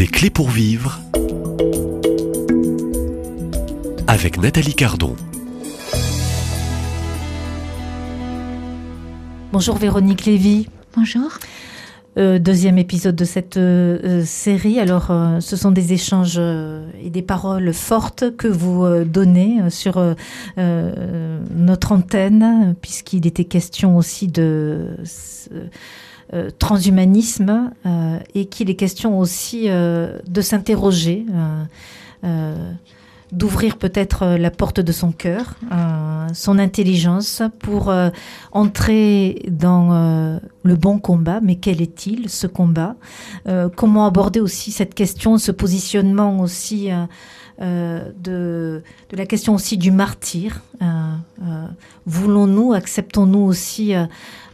Des clés pour vivre avec Nathalie Cardon. Bonjour Véronique Lévy. Bonjour. Euh, deuxième épisode de cette euh, euh, série. Alors, ce sont des échanges et des paroles fortes que vous donnez sur notre antenne, puisqu'il était question aussi de transhumanisme et qu'il est question aussi de s'interroger d'ouvrir peut-être euh, la porte de son cœur, euh, son intelligence pour euh, entrer dans le bon combat. Mais quel est-il ce combat? Comment aborder aussi cette question, ce positionnement aussi de, de, la question aussi du martyr Voulons-nous, acceptons-nous aussi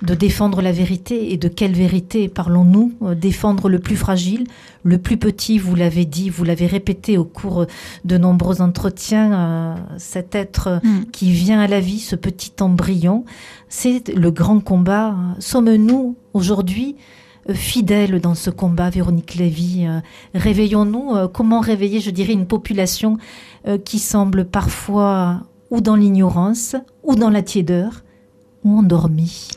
de défendre la vérité et de quelle vérité parlons-nous Défendre le plus fragile, le plus petit, vous l'avez dit, vous l'avez répété au cours de nombreux entretiens, euh, cet être mm. qui vient à la vie, ce petit embryon, c'est le grand combat. Sommes-nous aujourd'hui euh, fidèles dans ce combat, Véronique Lévy. Euh, Réveillons-nous. Comment réveiller, je dirais, une population qui semble parfois ou dans l'ignorance, ou dans la tiédeur, ou endormie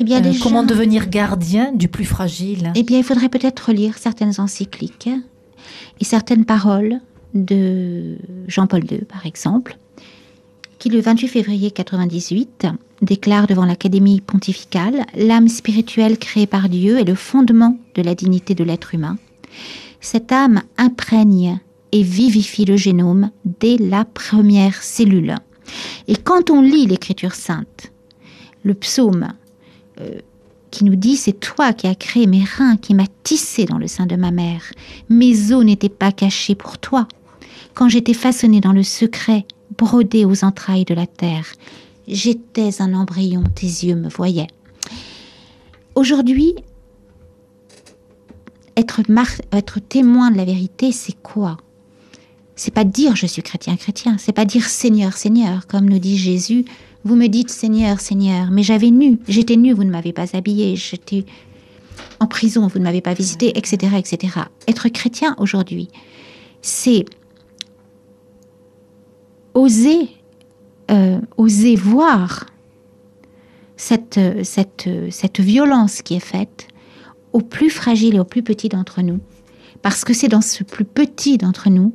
eh bien, euh, comment devenir gardien du plus fragile? Eh bien, il faudrait peut-être lire certaines encycliques et certaines paroles de Jean-Paul II, par exemple, qui le 28 février 98 déclare devant l'Académie pontificale L'âme spirituelle créée par Dieu est le fondement de la dignité de l'être humain. Cette âme imprègne et vivifie le génome dès la première cellule. Et quand on lit l'Écriture sainte, le psaume euh, qui nous dit c'est toi qui as créé mes reins, qui m'as tissé dans le sein de ma mère. Mes os n'étaient pas cachés pour toi. Quand j'étais façonné dans le secret, brodé aux entrailles de la terre, j'étais un embryon, tes yeux me voyaient. Aujourd'hui, être, être témoin de la vérité, c'est quoi? C'est pas dire je suis chrétien, chrétien, c'est pas dire Seigneur, Seigneur, comme nous dit Jésus vous me dites Seigneur, Seigneur, mais j'avais nu, j'étais nu, vous ne m'avez pas habillé, j'étais en prison, vous ne m'avez pas visité, etc., etc. Être chrétien aujourd'hui, c'est oser, euh, oser voir cette, cette, cette violence qui est faite au plus fragile et au plus petit d'entre nous, parce que c'est dans ce plus petit d'entre nous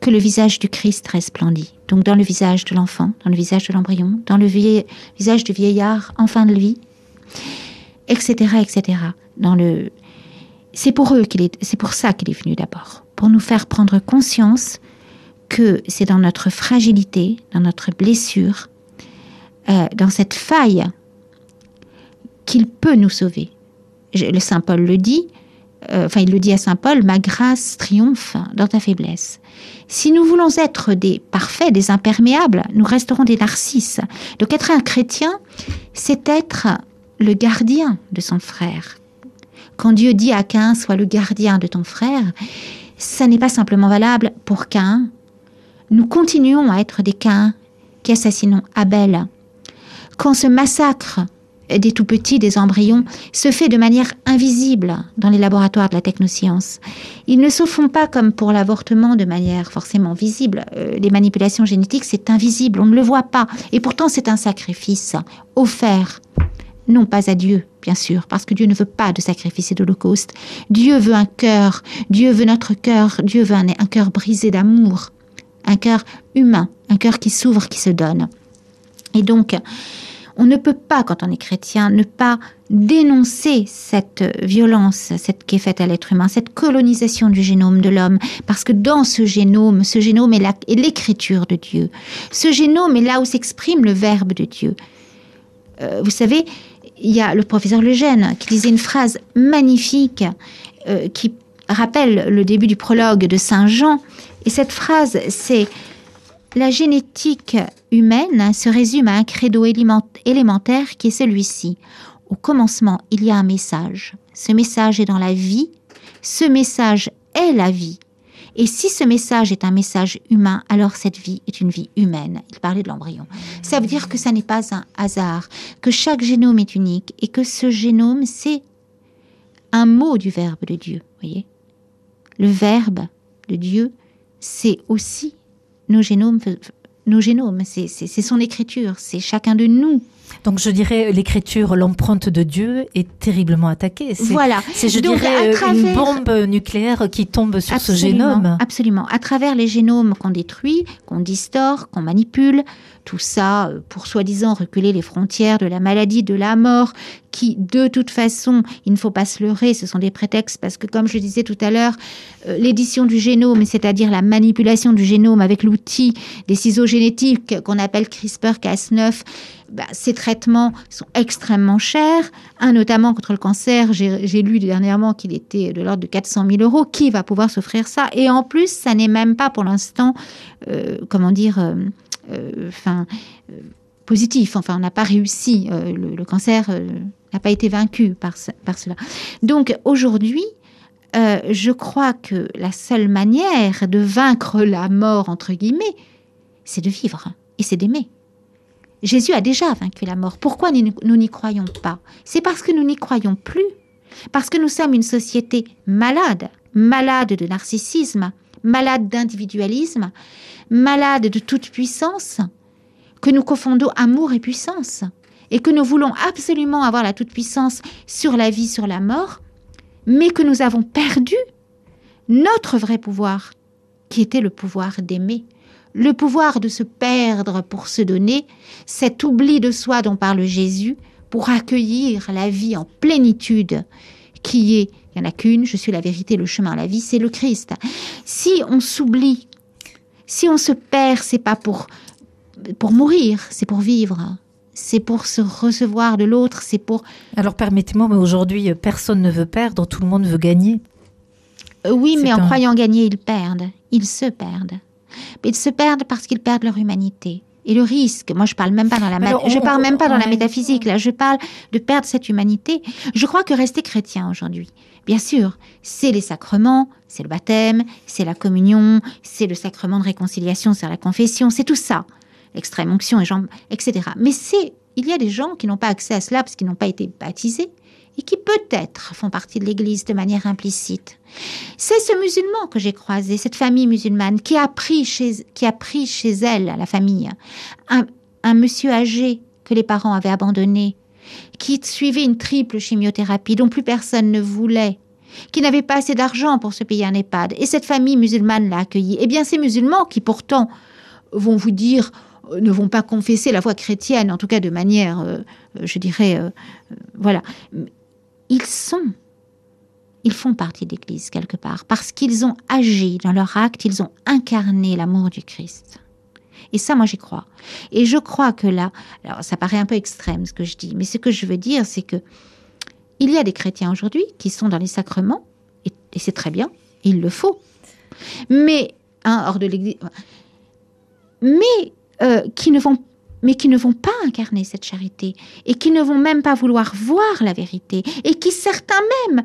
que le visage du Christ resplendit. Donc dans le visage de l'enfant, dans le visage de l'embryon, dans le visage du vieillard en fin de vie, etc., etc. Dans le, c'est pour eux qu'il est, c'est pour ça qu'il est venu d'abord, pour nous faire prendre conscience que c'est dans notre fragilité, dans notre blessure, euh, dans cette faille qu'il peut nous sauver. le Saint Paul le dit, euh, enfin il le dit à Saint Paul, ma grâce triomphe dans ta faiblesse. Si nous voulons être des parfaits, des imperméables, nous resterons des narcisses. Donc être un chrétien, c'est être le gardien de son frère. Quand Dieu dit à Cain, sois le gardien de ton frère, ça n'est pas simplement valable pour Cain. Nous continuons à être des Cains qui assassinons Abel. Quand ce massacre des tout petits, des embryons, se fait de manière invisible dans les laboratoires de la technoscience. Ils ne se font pas comme pour l'avortement de manière forcément visible. Euh, les manipulations génétiques, c'est invisible, on ne le voit pas. Et pourtant, c'est un sacrifice offert. Non pas à Dieu, bien sûr, parce que Dieu ne veut pas de sacrifice et d'holocauste. Dieu veut un cœur, Dieu veut notre cœur, Dieu veut un, un cœur brisé d'amour, un cœur humain, un cœur qui s'ouvre, qui se donne. Et donc, on ne peut pas, quand on est chrétien, ne pas dénoncer cette violence, cette qui est faite à l'être humain, cette colonisation du génome de l'homme, parce que dans ce génome, ce génome est l'écriture de Dieu. Ce génome est là où s'exprime le Verbe de Dieu. Euh, vous savez, il y a le professeur Lejeune qui disait une phrase magnifique euh, qui rappelle le début du prologue de Saint Jean. Et cette phrase, c'est la génétique humaine se résume à un credo élémentaire qui est celui-ci. Au commencement, il y a un message. Ce message est dans la vie. Ce message est la vie. Et si ce message est un message humain, alors cette vie est une vie humaine. Il parlait de l'embryon. Ça veut dire que ça n'est pas un hasard, que chaque génome est unique et que ce génome, c'est un mot du Verbe de Dieu. Voyez? Le Verbe de Dieu, c'est aussi nos génomes, nos génomes, c'est son écriture, c'est chacun de nous donc je dirais l'écriture, l'empreinte de Dieu est terriblement attaquée. Voilà. C'est je dirais une bombe nucléaire qui tombe sur ce génome. Absolument. À travers les génomes qu'on détruit, qu'on distord, qu'on manipule, tout ça euh, pour soi-disant reculer les frontières de la maladie, de la mort, qui de toute façon, il ne faut pas se leurrer, ce sont des prétextes parce que comme je disais tout à l'heure, euh, l'édition du génome, c'est-à-dire la manipulation du génome avec l'outil des ciseaux génétiques qu'on appelle CRISPR-Cas9, bah, ces traitements sont extrêmement chers. Un notamment contre le cancer, j'ai lu dernièrement qu'il était de l'ordre de 400 000 euros. Qui va pouvoir s'offrir ça? Et en plus, ça n'est même pas pour l'instant, euh, comment dire, euh, enfin, euh, positif. Enfin, on n'a pas réussi. Le, cancer n'a pas été vaincu par, par cela. Donc aujourd'hui, je crois que la seule manière de vaincre la mort, entre guillemets, c'est de vivre et c'est d'aimer. Jésus a déjà vaincu la mort. Pourquoi nous n'y croyons pas? C'est parce que nous n'y croyons plus. Parce que nous sommes une société malade, malade de narcissisme, malade d'individualisme, malade de toute puissance, que nous confondons amour et puissance, et que nous voulons absolument avoir la toute-puissance sur la vie, sur la mort, mais que nous avons perdu notre vrai pouvoir, qui était le pouvoir d'aimer, le pouvoir de se perdre pour se donner, cet oubli de soi dont parle Jésus, pour accueillir la vie en plénitude, qui est, il n'y en a qu'une, je suis la vérité, le chemin, la vie, c'est le Christ. Si on s'oublie, si on se perd, c'est pas pour, pour mourir, c'est pour vivre. C'est pour se recevoir de l'autre, c'est pour... Alors permettez-moi, mais aujourd'hui, personne ne veut perdre, tout le monde veut gagner. Euh, oui, mais en croyant gagner, ils perdent. Ils se perdent. Ils se perdent parce qu'ils perdent leur humanité. Et le risque, moi je parle même pas dans la, je parle même pas dans la métaphysique, là je parle de perdre cette humanité. Je crois que rester chrétien aujourd'hui, bien sûr, c'est les sacrements, c'est le baptême, c'est la communion, c'est le sacrement de réconciliation, c'est la confession, c'est tout ça, l'extrême onction, et etc. Mais c'est, il y a des gens qui n'ont pas accès à cela parce qu'ils n'ont pas été baptisés et qui peut-être font partie de l'Église de manière implicite. C'est ce musulman que j'ai croisé, cette famille musulmane, qui a pris chez, qui a pris chez elle, la famille, un, monsieur âgé que les parents avaient abandonné, qui suivait une triple chimiothérapie dont plus personne ne voulait, qui n'avait pas assez d'argent pour se payer un EHPAD. Et cette famille musulmane l'a accueilli. Eh bien, ces musulmans qui pourtant vont vous dire euh, ne vont pas confesser la foi chrétienne, en tout cas de manière, euh, je dirais, euh, voilà ils sont, ils font partie de l'Église quelque part, parce qu'ils ont agi dans leur acte, ils ont incarné l'amour du Christ. Et ça, moi, j'y crois. Et je crois que là, ça paraît un peu extrême ce que je dis, mais ce que je veux dire, c'est que il y a des chrétiens aujourd'hui qui sont dans les sacrements, et, c'est très bien, il le faut, mais hein, hors de l'Église, mais euh, qui ne vont mais qui ne vont pas incarner cette charité et qui ne vont même pas vouloir voir la vérité et qui certains même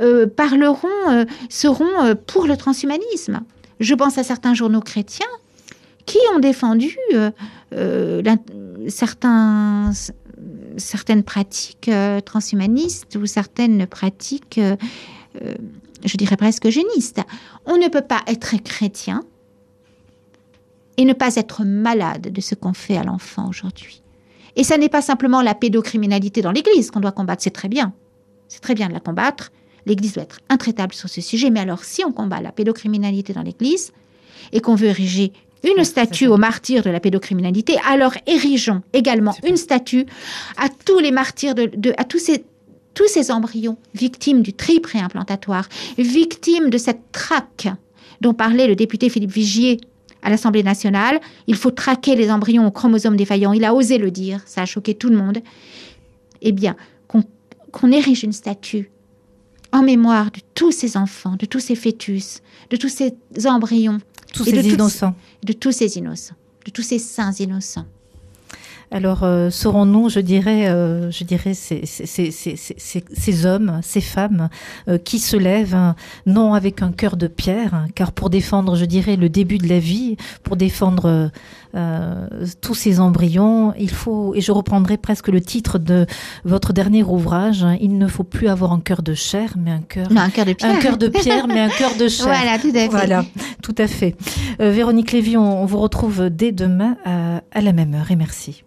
euh, parleront, euh, seront euh, pour le transhumanisme. Je pense à certains journaux chrétiens qui ont défendu certains, certaines pratiques transhumanistes ou certaines pratiques, je dirais presque génistes. On ne peut pas être chrétien et ne pas être malade de ce qu'on fait à l'enfant aujourd'hui. Et ça n'est pas simplement la pédocriminalité dans l'Église qu'on doit combattre, c'est très bien. C'est très bien de la combattre. L'Église doit être intraitable sur ce sujet. Mais alors, si on combat la pédocriminalité dans l'Église et qu'on veut ériger une statue aux martyrs de la pédocriminalité, alors érigeons également une statue à tous les martyrs, de, à tous ces, tous ces embryons victimes du tri préimplantatoire, victimes de cette traque dont parlait le député Philippe Vigier à l'Assemblée nationale. Il faut traquer les embryons aux chromosomes défaillants. Il a osé le dire, ça a choqué tout le monde. Eh bien, qu'on érige une statue en mémoire de tous ces enfants, de tous ces fœtus, de tous ces embryons. Tous ces innocents. de tous ces innocents, de tous ces saints innocents. Alors, euh, serons-nous, je dirais, euh, je dirais ces, ces, ces, ces, ces- ces hommes, ces femmes euh, qui se lèvent, non avec un cœur de pierre, car pour défendre, je dirais, le début de la vie, pour défendre euh, tous ces embryons, il faut, et je reprendrai presque le titre de votre dernier ouvrage, hein, il ne faut plus avoir un cœur de chair, mais un cœur, un cœur de pierre. un cœur de pierre, mais un cœur de chair. Voilà, tout à fait. Voilà, tout à fait. Véronique Lévy, on, on vous retrouve dès demain à, à la même heure et merci.